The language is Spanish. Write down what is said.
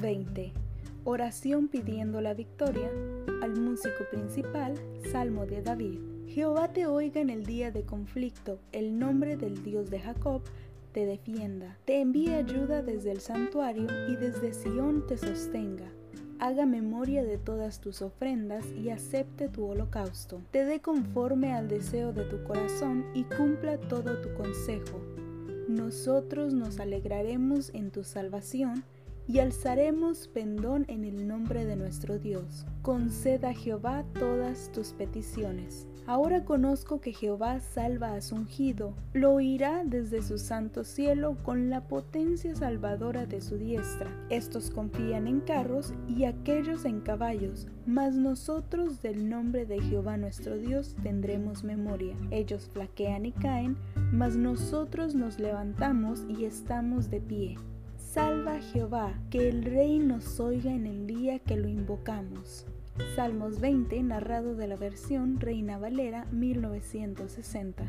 20. Oración pidiendo la victoria. Al músico principal, Salmo de David. Jehová te oiga en el día de conflicto, el nombre del Dios de Jacob te defienda, te envíe ayuda desde el santuario y desde Sión te sostenga haga memoria de todas tus ofrendas y acepte tu holocausto. Te dé conforme al deseo de tu corazón y cumpla todo tu consejo. Nosotros nos alegraremos en tu salvación y alzaremos pendón en el nombre de nuestro Dios. Conceda a Jehová todas tus peticiones. Ahora conozco que Jehová salva a su ungido, lo oirá desde su santo cielo con la potencia salvadora de su diestra. Estos confían en carros y aquellos en caballos, mas nosotros del nombre de Jehová nuestro Dios tendremos memoria. Ellos flaquean y caen, mas nosotros nos levantamos y estamos de pie. Salva Jehová, que el Rey nos oiga en el día que lo invocamos. Salmos 20, narrado de la versión Reina Valera 1960.